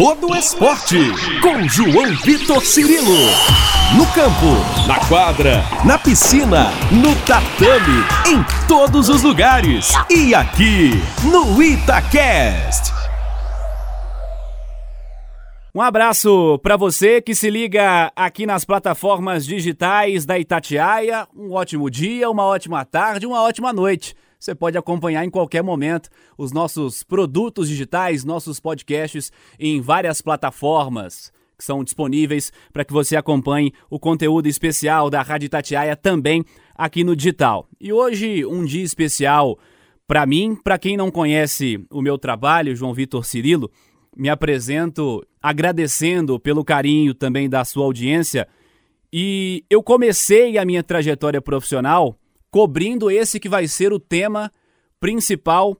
todo esporte. Com João Vitor Cirilo. No campo, na quadra, na piscina, no tatame, em todos os lugares. E aqui, no Itacast. Um abraço para você que se liga aqui nas plataformas digitais da Itatiaia. Um ótimo dia, uma ótima tarde, uma ótima noite. Você pode acompanhar em qualquer momento os nossos produtos digitais, nossos podcasts em várias plataformas que são disponíveis para que você acompanhe o conteúdo especial da Rádio Itatiaia também aqui no digital. E hoje um dia especial para mim, para quem não conhece o meu trabalho, João Vitor Cirilo, me apresento agradecendo pelo carinho também da sua audiência. E eu comecei a minha trajetória profissional cobrindo esse que vai ser o tema principal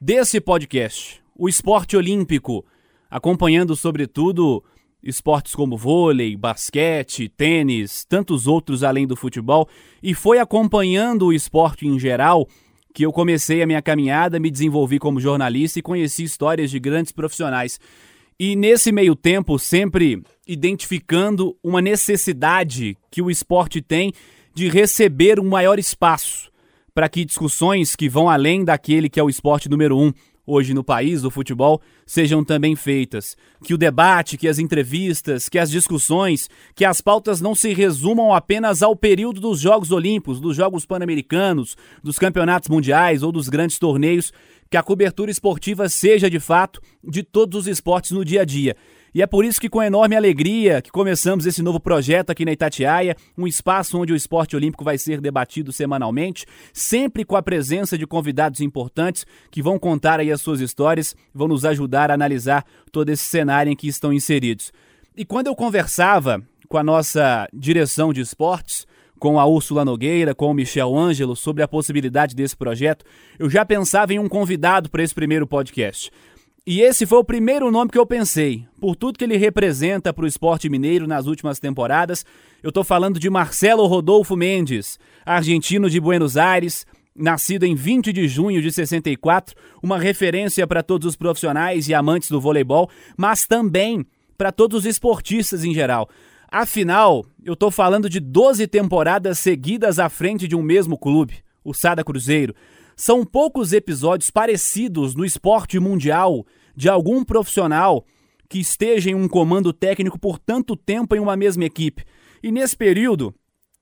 desse podcast, o esporte olímpico, acompanhando sobretudo esportes como vôlei, basquete, tênis, tantos outros além do futebol, e foi acompanhando o esporte em geral que eu comecei a minha caminhada, me desenvolvi como jornalista e conheci histórias de grandes profissionais. E nesse meio tempo, sempre identificando uma necessidade que o esporte tem de receber um maior espaço para que discussões que vão além daquele que é o esporte número um hoje no país, o futebol, sejam também feitas. Que o debate, que as entrevistas, que as discussões, que as pautas não se resumam apenas ao período dos Jogos Olímpicos, dos Jogos Pan-Americanos, dos campeonatos mundiais ou dos grandes torneios, que a cobertura esportiva seja de fato de todos os esportes no dia a dia. E é por isso que, com enorme alegria, que começamos esse novo projeto aqui na Itatiaia, um espaço onde o esporte olímpico vai ser debatido semanalmente, sempre com a presença de convidados importantes que vão contar aí as suas histórias, vão nos ajudar a analisar todo esse cenário em que estão inseridos. E quando eu conversava com a nossa direção de esportes, com a Úrsula Nogueira, com o Michel Ângelo, sobre a possibilidade desse projeto, eu já pensava em um convidado para esse primeiro podcast. E esse foi o primeiro nome que eu pensei, por tudo que ele representa para o esporte mineiro nas últimas temporadas. Eu estou falando de Marcelo Rodolfo Mendes, argentino de Buenos Aires, nascido em 20 de junho de 64, uma referência para todos os profissionais e amantes do voleibol, mas também para todos os esportistas em geral. Afinal, eu estou falando de 12 temporadas seguidas à frente de um mesmo clube, o Sada Cruzeiro. São poucos episódios parecidos no esporte mundial de algum profissional que esteja em um comando técnico por tanto tempo em uma mesma equipe. E nesse período,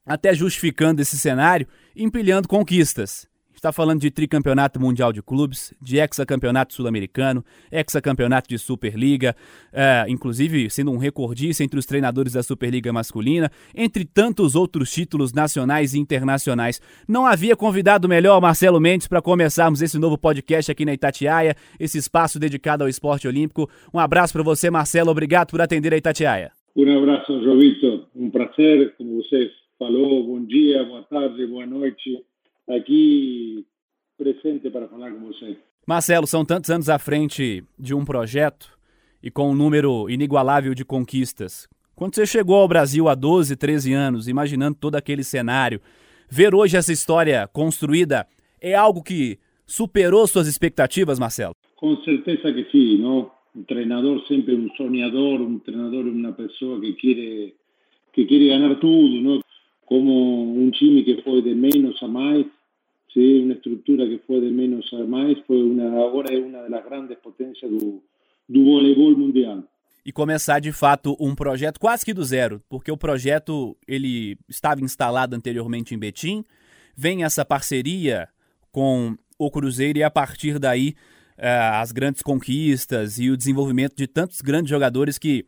até justificando esse cenário, empilhando conquistas está falando de tricampeonato mundial de clubes, de hexacampeonato sul-americano, hexacampeonato de Superliga, é, inclusive sendo um recordista entre os treinadores da Superliga masculina, entre tantos outros títulos nacionais e internacionais. Não havia convidado melhor Marcelo Mendes para começarmos esse novo podcast aqui na Itatiaia, esse espaço dedicado ao esporte olímpico. Um abraço para você, Marcelo. Obrigado por atender a Itatiaia. Um abraço, Jovito. Um prazer, como você falou. Bom dia, boa tarde, boa noite aqui presente para falar com você. Marcelo, são tantos anos à frente de um projeto e com um número inigualável de conquistas. Quando você chegou ao Brasil há 12, 13 anos, imaginando todo aquele cenário, ver hoje essa história construída é algo que superou suas expectativas, Marcelo? Com certeza que sim, não? Um treinador sempre um sonhador, um treinador uma pessoa que quer que quer ganhar tudo, não? Como um time que foi de menos a mais, ¿sí? una estructura que fue de menos a más, foi una, agora é uma das grandes potências do, do voleibol mundial. E começar de fato um projeto quase que do zero, porque o projeto ele estava instalado anteriormente em Betim, vem essa parceria com o Cruzeiro e a partir daí eh, as grandes conquistas e o desenvolvimento de tantos grandes jogadores que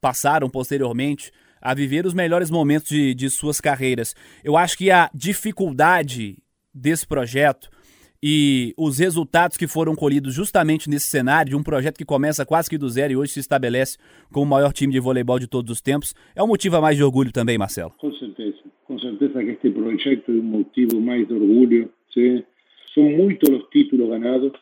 passaram posteriormente a viver os melhores momentos de, de suas carreiras. Eu acho que a dificuldade desse projeto e os resultados que foram colhidos justamente nesse cenário de um projeto que começa quase que do zero e hoje se estabelece como o maior time de voleibol de todos os tempos, é um motivo a mais de orgulho também, Marcelo? Com certeza, com certeza que este projeto é um motivo mais de orgulho. Sim? São muitos os títulos ganados,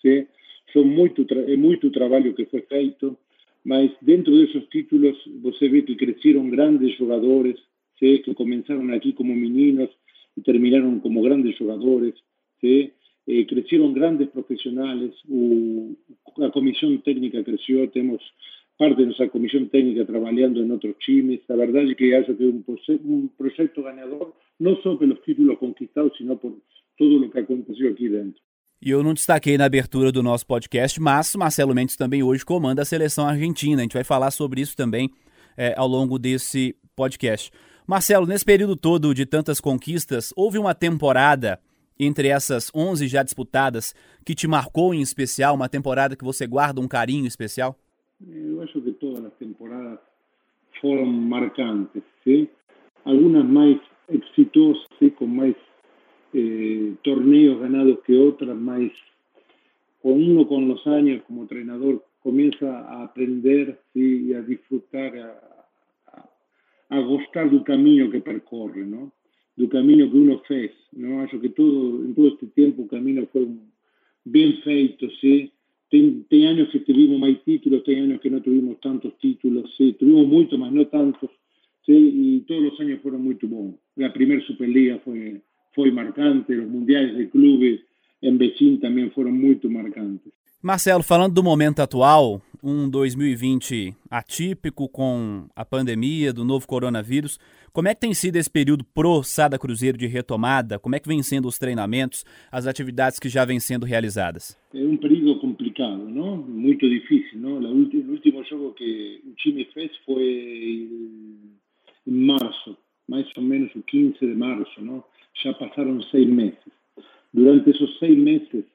sim? São muito, é muito trabalho que foi feito, mas dentro desses títulos você vê que cresceram grandes jogadores, sim? que começaram aqui como meninos, y terminaron como grandes jugadores, ¿sí? eh, crecieron grandes profesionales, la comisión técnica creció, tenemos parte de nuestra comisión técnica trabajando en otros times. La verdad es que acho que un, un proyecto ganador, não só pelos títulos conquistados, sino por tudo o que aconteceu aqui dentro. E eu não destaquei na abertura do nosso podcast, mas Marcelo Mendes também hoje comanda a seleção argentina. A gente vai falar sobre isso também é, ao longo desse podcast. Marcelo, nesse período todo de tantas conquistas, houve uma temporada entre essas 11 já disputadas que te marcou em especial, uma temporada que você guarda um carinho especial? Eu acho que todas as temporadas foram marcantes, sim? Algumas mais exitosas, sim? com mais eh, torneos ganados que otras, más con uno con los años como entrenador comienza a aprender y a disfrutar, a, a, a gustar del camino que percorre, ¿no? del camino que uno fez, ¿no? Acho que todo, en todo este tiempo el camino fue bien feito, ¿sí? Tem, tem años que tuvimos más títulos, tem años que no tuvimos tantos títulos, ¿sí? Tuvimos mucho más, no tantos, ¿sí? Y todos los años fueron muy buenos. La primera Superliga fue foi marcante, os mundiais de clube em Betim também foram muito marcantes. Marcelo, falando do momento atual, um 2020 atípico com a pandemia do novo coronavírus, como é que tem sido esse período pro Sada Cruzeiro de retomada? Como é que vem sendo os treinamentos, as atividades que já vêm sendo realizadas? É um período complicado, não? Muito difícil, não? O último jogo que o time fez foi em março, mais ou menos o 15 de março, não? ya pasaron seis meses. Durante esos seis meses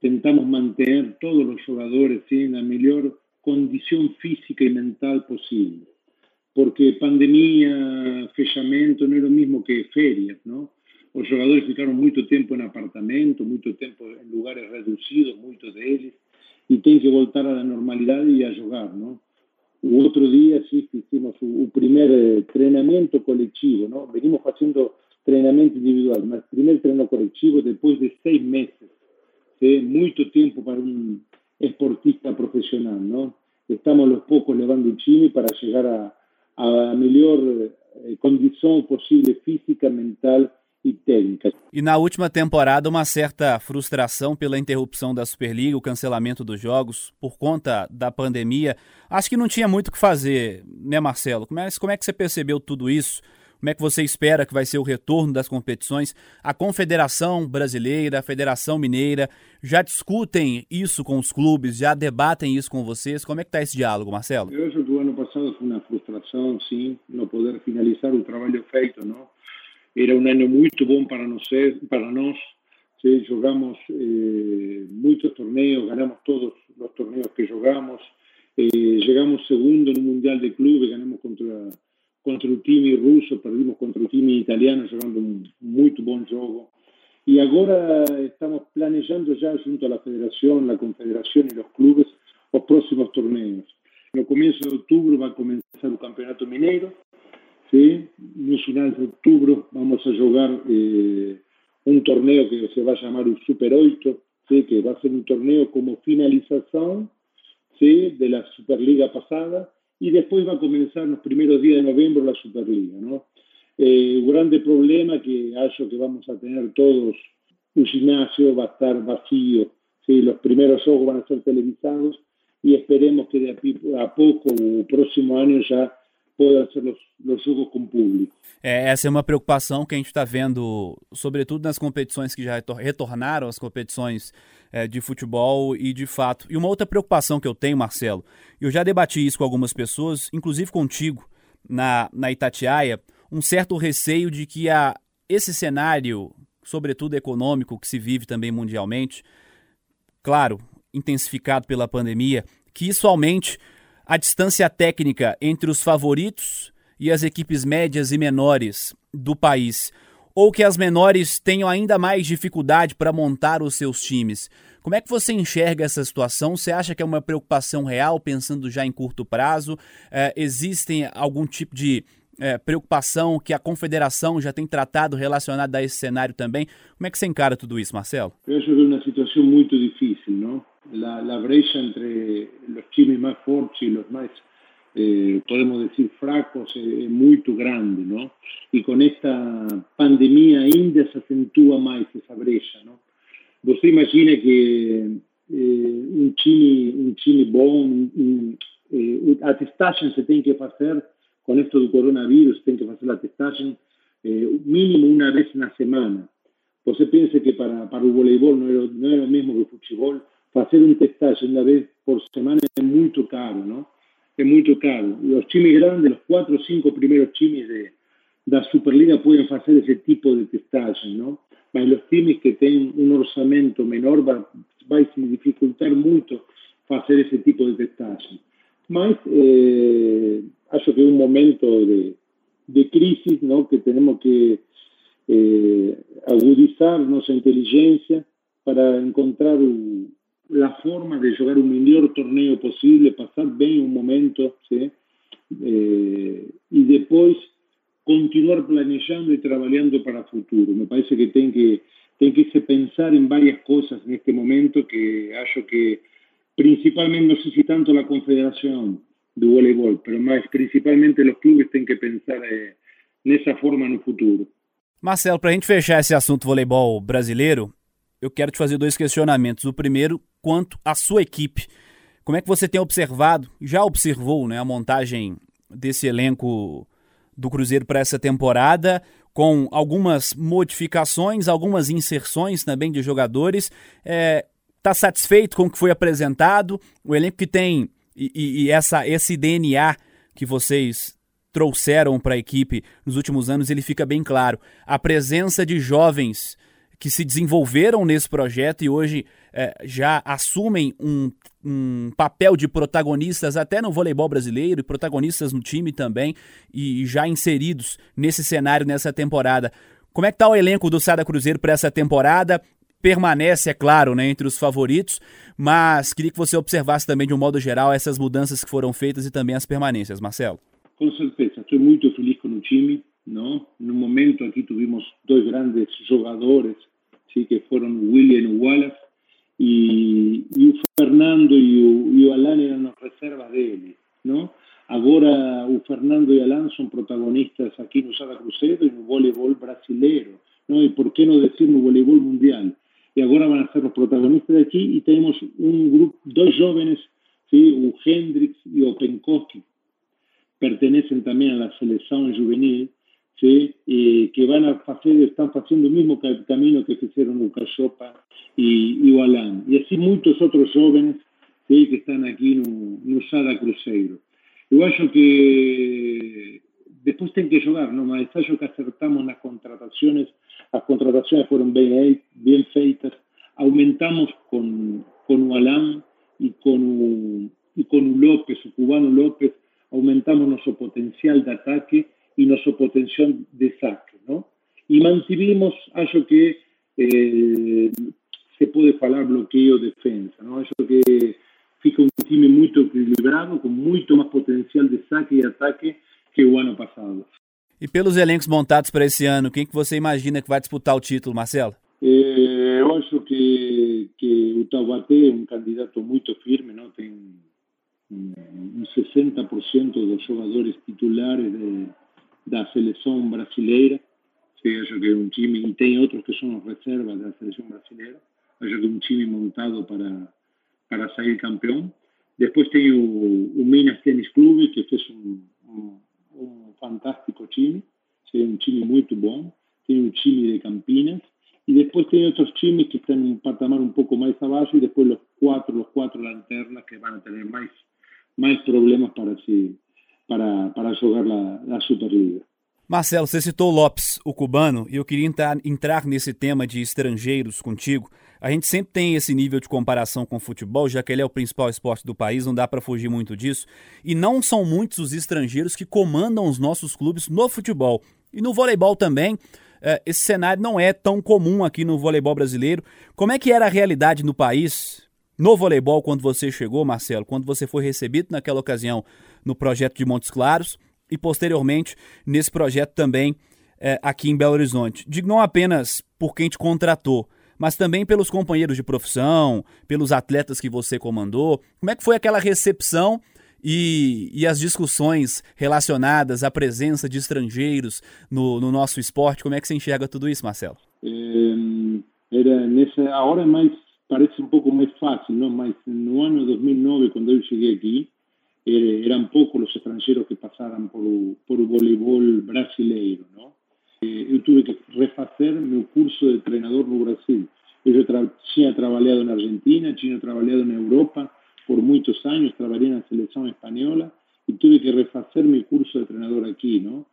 tentamos mantener todos los jugadores en la mejor condición física y mental posible. Porque pandemia, fechamento no es lo mismo que ferias, ¿no? Los jugadores ficaron mucho tiempo en apartamento, mucho tiempo en lugares reducidos, muchos de ellos, y tienen que voltar a la normalidad y a jugar, ¿no? Otro día sí hicimos un primer entrenamiento colectivo, ¿no? Venimos haciendo treinamento individual, mas primeiro treino coletivo depois de seis meses. ¿Sí? Muito tempo para um esportista profissional, não? Estamos aos poucos levando o time para chegar a, a melhor eh, condição possível física, mental e técnica. E na última temporada, uma certa frustração pela interrupção da Superliga, o cancelamento dos jogos por conta da pandemia. Acho que não tinha muito o que fazer, né, Marcelo? Como é, como é que você percebeu tudo isso? Como é que você espera que vai ser o retorno das competições? A Confederação Brasileira, a Federação Mineira já discutem isso com os clubes, já debatem isso com vocês? Como é que está esse diálogo, Marcelo? Eu acho que o ano passado foi uma frustração, sim, não poder finalizar o trabalho feito, não? Era um ano muito bom para nós, para nós. Jogamos eh, muitos torneios, ganhamos todos os torneios que jogamos, eh, segundo no Mundial de Clubes, ganhamos contra contra o time russo, perdimos contra o time italiano jogando um muito bom jogo. E agora estamos planejando já junto à federação, à confederação e aos clubes os próximos torneios. No começo de outubro vai começar o Campeonato Mineiro. ¿sí? No final de outubro vamos a jogar eh, torneio que se vai chamar o Super 8, ¿sí? que vai ser um torneio como finalização ¿sí? de la Superliga passada y después va a comenzar los primeros días de noviembre la Superliga. ¿no? Eh, un grande problema que hallo que vamos a tener todos, un gimnasio va a estar vacío, ¿sí? los primeros juegos van a ser televisados y esperemos que de a, poco o próximo año ya puedan ser los, los jogos com público. É, essa é uma preocupação que a gente está vendo, sobretudo nas competições que já retornaram, as competições é, de futebol e de fato. E uma outra preocupação que eu tenho, Marcelo, eu já debati isso com algumas pessoas, inclusive contigo, na, na Itatiaia, um certo receio de que a, esse cenário, sobretudo econômico, que se vive também mundialmente, claro, intensificado pela pandemia, que isso aumente a distância técnica entre os favoritos e as equipes médias e menores do país, ou que as menores tenham ainda mais dificuldade para montar os seus times. Como é que você enxerga essa situação? Você acha que é uma preocupação real, pensando já em curto prazo? É, existem algum tipo de é, preocupação que a confederação já tem tratado relacionada a esse cenário também? Como é que você encara tudo isso, Marcelo? Acho que é uma situação muito difícil, não? La, la brecha entre os times mais fortes e os mais eh, podemos decir, fracos es muy grande, ¿no? Y con esta pandemia ainda se acentúa más esa brecha, ¿no? Você imagina que eh, un chile un bom, un, eh, a testagem se tem que fazer, com esto do coronavírus, tem que fazer a testagem eh, mínimo uma vez na semana. Você pensa que para, para o voleibol não é, não é o mesmo que o futebol, fazer um testagem uma vez por semana é muito caro, não? É muito caro. Os times grandes, os quatro ou cinco primeiros times de, da Superliga podem fazer esse tipo de testagem, não? Mas os times que têm um orçamento menor vai, vai se dificultar muito fazer esse tipo de testagem. Mas eh, acho que é um momento de, de crise, não? Que temos que eh, agudizar nossa inteligência para encontrar o, a forma de jogar o melhor torneio possível, passar bem um momento, ¿sí? eh, e depois continuar planejando e trabalhando para o futuro. Me parece que tem que tem que se pensar em várias coisas neste momento que acho que principalmente não sei se tanto a confederação do voleibol, mais principalmente os clubes têm que pensar eh, nessa forma no futuro. Marcelo, para a gente fechar esse assunto voleibol brasileiro, eu quero te fazer dois questionamentos. O primeiro, quanto à sua equipe. Como é que você tem observado, já observou né, a montagem desse elenco do Cruzeiro para essa temporada, com algumas modificações, algumas inserções também de jogadores. Está é, tá satisfeito com o que foi apresentado? O elenco que tem e, e, essa, esse DNA que vocês trouxeram para a equipe nos últimos anos, ele fica bem claro. A presença de jovens que se desenvolveram nesse projeto e hoje é, já assumem um, um, papel de protagonistas até no voleibol brasileiro e protagonistas no time também e já inseridos nesse cenário nessa temporada. Como é que está o elenco do Sada Cruzeiro para essa temporada? Permanece, é claro, né, entre os favoritos, mas queria que você observasse também de um modo geral essas mudanças que foram feitas e também as permanências, Marcelo. Com certeza, estou muito feliz com o time. Não? No momento aqui tivemos dois grandes jogadores, sim, que foram o William e o Wallace, e, e o Fernando e o, e o Alan eram as reservas dele. Não? Agora o Fernando e o Alan são protagonistas aqui no Sada Cruzeiro e no voleibol brasileiro. Não? E por que não dizer no voleibol mundial? E agora vão ser os protagonistas aqui e temos um grupo, dois jovens, sim, o Hendrix e o Penkoski, pertenecen también a la selección juvenil, ¿sí? eh, que van a hacer, están haciendo el mismo camino que hicieron o Cachopa y, y o Alan. E assim muitos outros jovens ¿sí? que están aquí no, no Sada Cruzeiro. Eu acho que despois tem que jogar, não? mas acho que acertamos nas contratações, as contratações foram bem, bem feitas, aumentamos Alan e com o, e com o López, o cubano López, aumentamos nuestro potencial de ataque y nuestro potencial de saque, ¿no? Y mantuvimos, acho que eh, se puede falar bloqueo defensa, ¿no? Acho que fica un time muy equilibrado, con mucho más potencial de saque y ataque que o ano passado. E pelos elencos montados para esse ano, quem que você imagina que vai disputar o título, Marcelo? Eh, eu acho que, que o Taubaté é um candidato muito firme, não tem un 60% dos jogadores titulares de, da seleção brasileira. Sí, acho que é um time, e tem outros que são reservas da seleção brasileira. Acho que é um time montado para, para sair campeão. Depois tem o, o Minas Tennis Clube, que fez um, um fantástico time. Sí, um time muito bom. Tem o time de Campinas. E depois tem outros times que estão em um patamar um pouco mais abaixo. E depois os quatro, os quatro lanternas que vão ter mais mais problemas para, se, para, para jogar a, a Superliga. Marcelo, você citou Lopes, o cubano, e eu queria entrar, entrar nesse tema de estrangeiros contigo. A gente sempre tem esse nível de comparação com o futebol, já que ele é o principal esporte do país, não dá para fugir muito disso. E não são muitos os estrangeiros que comandam os nossos clubes no futebol. E no voleibol também, é, esse cenário não é tão comum aqui no voleibol brasileiro. Como é que era a realidade no país no voleibol quando você chegou, Marcelo, quando você foi recebido naquela ocasião no projeto de Montes Claros e posteriormente nesse projeto também é, aqui em Belo Horizonte. Digo não apenas por quem te contratou, mas também pelos companheiros de profissão, pelos atletas que você comandou. Como é que foi aquela recepção e, e as discussões relacionadas à presença de estrangeiros no, no nosso esporte? Como é que você enxerga tudo isso, Marcelo? É, era nessa, hora mais parece um pouco mais fácil, não? mas no ano 2009, quando eu cheguei aqui, eran pocos los extranjeros que pasaran por, por el voleibol brasileiro, ¿no? Eh, eu que refacer meu curso de treinador no Brasil. Eu já tinha trabalhado na Argentina, tinha trabalhado na Europa por muitos anos, trabalhei na seleção espanhola e tive que refazer meu curso de treinador aqui, não?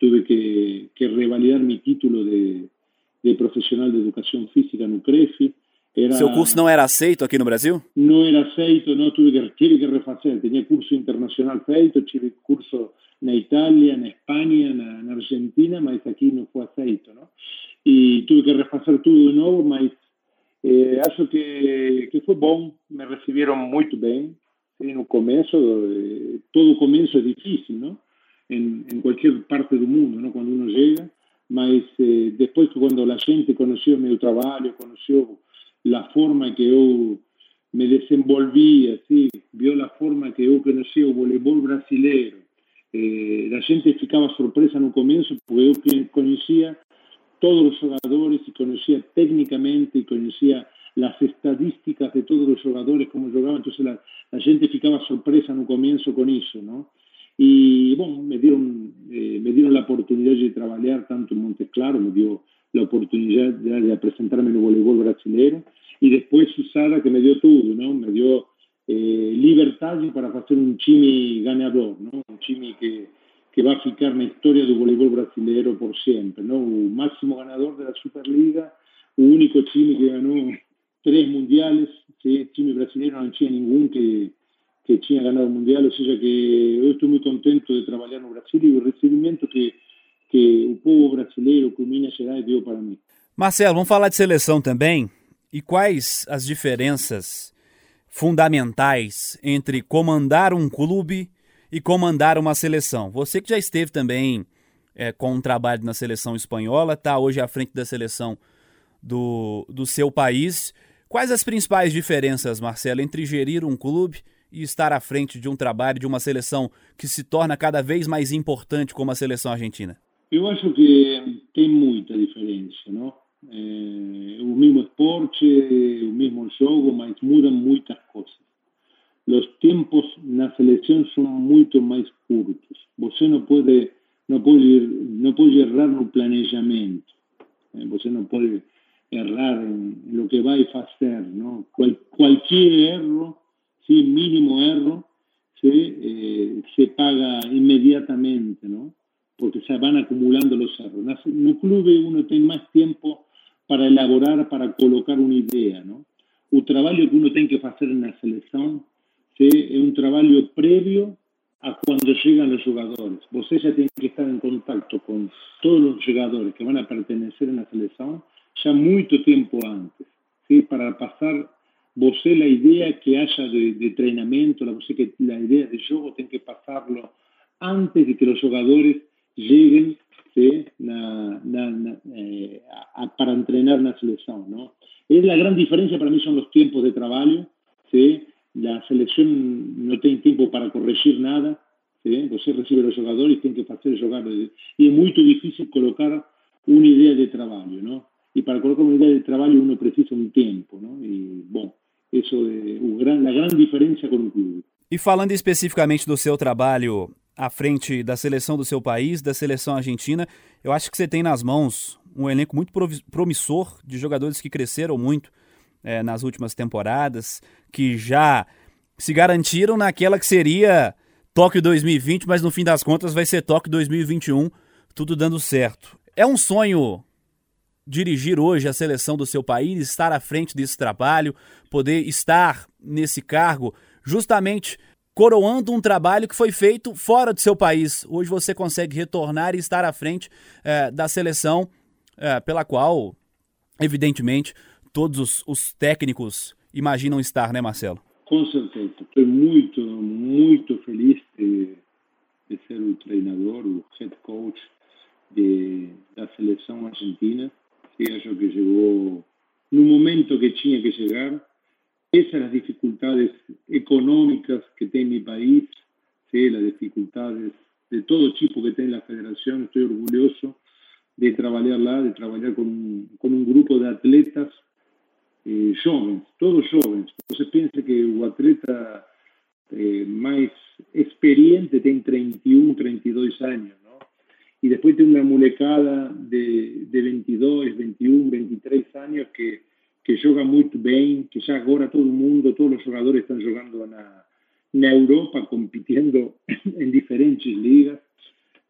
Tuve que, que revalidar meu título de, de profissional de educação física no CREF. Era, Seu curso não era aceito aqui no Brasil? Não era aceito, não, tive que, tive que refazer. Tinha curso internacional feito, tive curso na Itália, na Espanha, na, na Argentina, mas aqui não foi aceito, não? E tive que refazer tudo de novo, mas eh, acho que, que foi bom, me receberam muito bem. Sim, no começo, eh, todo começo é difícil, não? Em, em qualquer parte do mundo, não? Quando uno chega, mas eh, depois que quando a gente conheceu meu trabalho, conheceu a forma que eu me desenvolvia, assim, viu a forma que eu conhecia o voleibol brasileiro, eh, a gente ficava surpresa no começo, porque eu conhecia todos os jogadores e conhecia tecnicamente e conhecia as estadísticas de todos os jogadores, como jogavam, então a, a gente ficava surpresa no começo com isso, não? E, bom, me dieron, eh, me dieron la oportunidad de trabajar tanto en Montes Claros, me dio la oportunidad de, de presentarme en el voleibol brasileño, y después Susana que me dio todo, ¿no? Me dio eh, libertad para hacer un chimi ganador, ¿no? Un chimi que, que va a ficar na historia do voleibol brasileiro por sempre, ¿no? O máximo ganador da Superliga, o único time que ganhou três mundiales, ¿sí? time brasileiro não tinha nenhum que, que tinha ganado o mundial, ou seja que eu estou muito contento de trabalhar no Brasil e o recebimento que, que o povo brasileiro, que o Minas Gerais deu para mim. Marcelo, vamos falar de seleção também. E quais as diferenças fundamentais entre comandar um clube e comandar uma seleção. Você que já esteve também é, com um trabalho na seleção espanhola, está hoje à frente da seleção do, do seu país. Quais as principais diferenças, Marcelo, entre gerir um clube e estar à frente de um trabalho, de uma seleção que se torna cada vez mais importante como a seleção argentina? Eu acho que tem muita diferença, não? É, o mesmo esporte, o mesmo jogo, mas mudam muitas coisas. Os tempos na seleção são muito mais curtos. Você não pode não pode não pode errar no planejamento. Você não pode errar em lo que vai fazer, não? Qual, qualquer erro, sim, mínimo erro, se eh, se paga inmediatamente, não? Porque se vão acumulando os erros. No clube uno tem mais tempo para elaborar, para colocar uma ideia, não? O trabalho que uno tem que fazer na seleção ¿sí? é um trabalho prévio a quando chegam os jogadores. Você já tem que estar em contato com todos os jogadores que vão a pertenecer na seleção já muito tempo antes, ¿sí? para passar você a ideia que haja de, de treinamento, você que a ideia de jogo tem que passá-lo antes de que os jogadores cheguem ¿sí? na, na, na, eh, a, para treinar na seleção. ¿no? É a grande diferença para mim são os tempos de trabalho, ¿sí? la selección no tiene tiempo para corregir nada, ¿sí? você recibe los jugadores y tiene que hacer jugar, y es muy difícil colocar una idea de trabajo, ¿no? Y para colocar una idea de trabajo uno precisa un tiempo, ¿no? Y, bom, isso é o gran, a diferença com o clube. E falando especificamente do seu trabalho à frente da seleção do seu país, da seleção argentina, eu acho que você tem nas mãos um elenco muito promissor de jogadores que cresceram muito é, nas últimas temporadas, que já se garantiram naquela que seria Tóquio 2020, mas no fim das contas vai ser Tóquio 2021, tudo dando certo. É um sonho dirigir hoje a seleção do seu país, estar à frente desse trabalho, poder estar nesse cargo, justamente coroando um trabalho que foi feito fora do seu país. Hoje você consegue retornar e estar à frente é, da seleção é, pela qual, evidentemente, todos os, os técnicos imaginam estar, né, Marcelo? Com certeza. Estou muito, muito feliz de, de ser o treinador, o head coach de, da seleção argentina. que acho que chegou no momento que tinha que chegar. Essas as dificuldades econômicas que tem meu país, sí, as dificuldades de todo tipo que tem a federação. Estou orgulhoso de trabalhar lá, de trabalhar com, com um grupo de atletas eh, jovens, todos jovens. Você pensa que o atleta eh, más experiente, tiene 31, 32 años, ¿no? Y después tiene una mulecada de, de 22, 21, 23 años que, que juega muy bien, que ya ahora todo el mundo, todos los jugadores están jugando en, en Europa, compitiendo en diferentes ligas.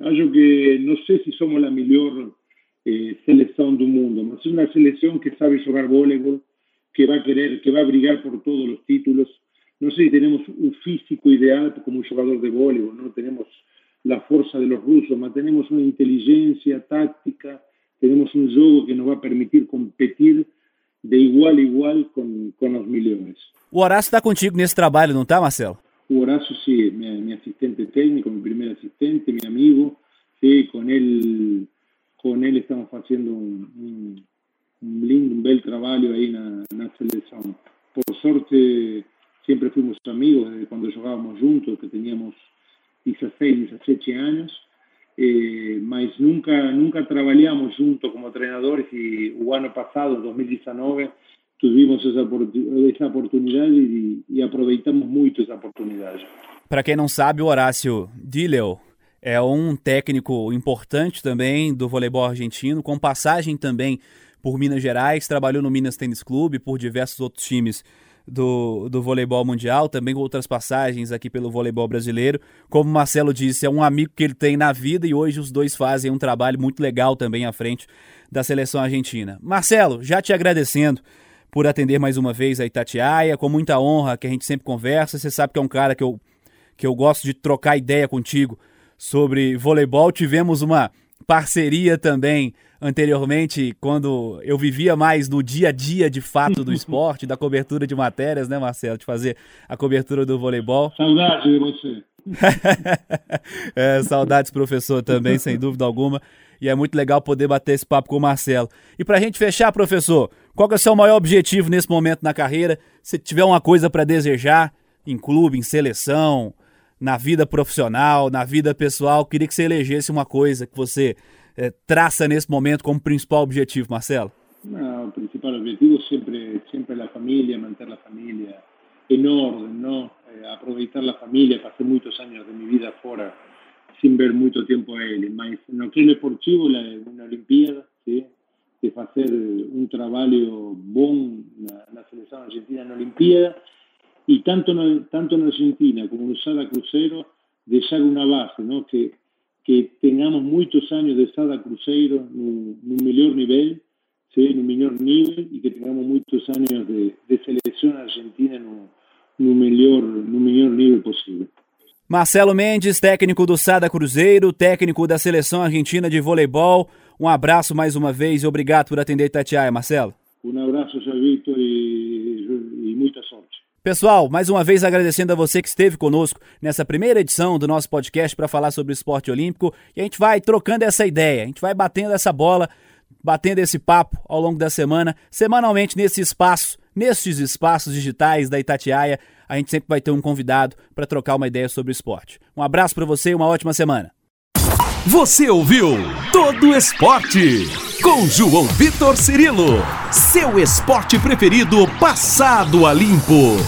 Acho que no sé si somos la mejor eh, selección del mundo, pero es una selección que sabe jugar voleibol, que va a querer, que va a brigar por todos los títulos. No sé si tenemos un físico ideal como un jugador de voleibol, no tenemos la fuerza de los rusos, pero tenemos una inteligencia táctica, tenemos un juego que nos va a permitir competir de igual a igual con, con los millones. O Horácio está contigo nesse trabalho, não está, Marcelo? O Horácio, sí, mi, mi, asistente técnico, mi primer asistente, mi amigo, sí, con él, con él estamos haciendo un, un, un lindo, un bel trabalho aí na, na seleção. Por sorte, sempre fomos amigos desde quando jogávamos juntos, que teníamos 16, 17 anos, eh, mas nunca, nunca trabalhamos juntos como treinadores e o ano passado, 2019, tuvimos essa, essa oportunidade e, e aproveitamos muito essa oportunidade. Para quem não sabe, o Horácio Dilleu é um técnico importante também do voleibol argentino, com passagem também por Minas Gerais, trabalhou no Minas Tênis Clube, por diversos outros times do, do voleibol mundial, também outras passagens aqui pelo voleibol brasileiro. Como o Marcelo disse, é um amigo que ele tem na vida e hoje os dois fazem um trabalho muito legal também à frente da seleção argentina. Marcelo, já te agradecendo por atender mais uma vez a Itatiaia, com muita honra que a gente sempre conversa. Você sabe que é um cara que eu, que eu gosto de trocar ideia contigo sobre voleibol. Tivemos uma parceria também anteriormente, quando eu vivia mais no dia a dia de fato do esporte, da cobertura de matérias, né, Marcelo? De fazer a cobertura do voleibol. Saudades de você. é, saudades, professor, também, sem dúvida alguma. E é muito legal poder bater esse papo com o Marcelo. E para a gente fechar, professor, qual é o seu maior objetivo nesse momento na carreira? Se tiver uma coisa para desejar em clube, em seleção, na vida profissional, na vida pessoal, queria que você elegesse uma coisa que você é, traça nesse momento como principal objetivo, Marcelo. Não, o principal objetivo sempre sempre a família, manter a família em ordem, não? Eh, aproveitar a família. Passei muitos anos de minha vida fora sin ver mucho tiempo a él. Mas no que es deportivo, la, una Olimpiada, ¿sí? de hacer un trabajo bom na, na seleção argentina na Olimpíada e tanto tanto na Argentina como no Sada Cruzeiro deixar uma base, ¿no? que, que tenhamos muitos anos de Sada Cruzeiro no, no melhor nível, ¿sí? no melhor nível e que tenhamos muitos anos de, de seleção argentina no, no, melhor, no melhor nível possível. Marcelo Mendes, técnico do Sada Cruzeiro, técnico da seleção argentina de voleibol. Um abraço mais uma vez e obrigado por atender Tatiaia, Marcelo. Um abraço, Sr. Victor, e. Pessoal, mais uma vez agradecendo a você que esteve conosco nessa primeira edição do nosso podcast para falar sobre o esporte olímpico. E a gente vai trocando essa ideia, a gente vai batendo essa bola, batendo esse papo ao longo da semana, semanalmente nesse espaço, nesses espaços digitais da Itatiaia a gente sempre vai ter um convidado para trocar uma ideia sobre o esporte. Um abraço para você e uma ótima semana. Você ouviu Todo Esporte com João Vitor Cirilo, seu esporte preferido passado a limpo.